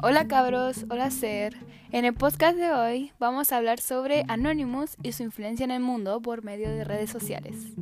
Hola cabros, hola ser. En el podcast de hoy vamos a hablar sobre Anonymous y su influencia en el mundo por medio de redes sociales.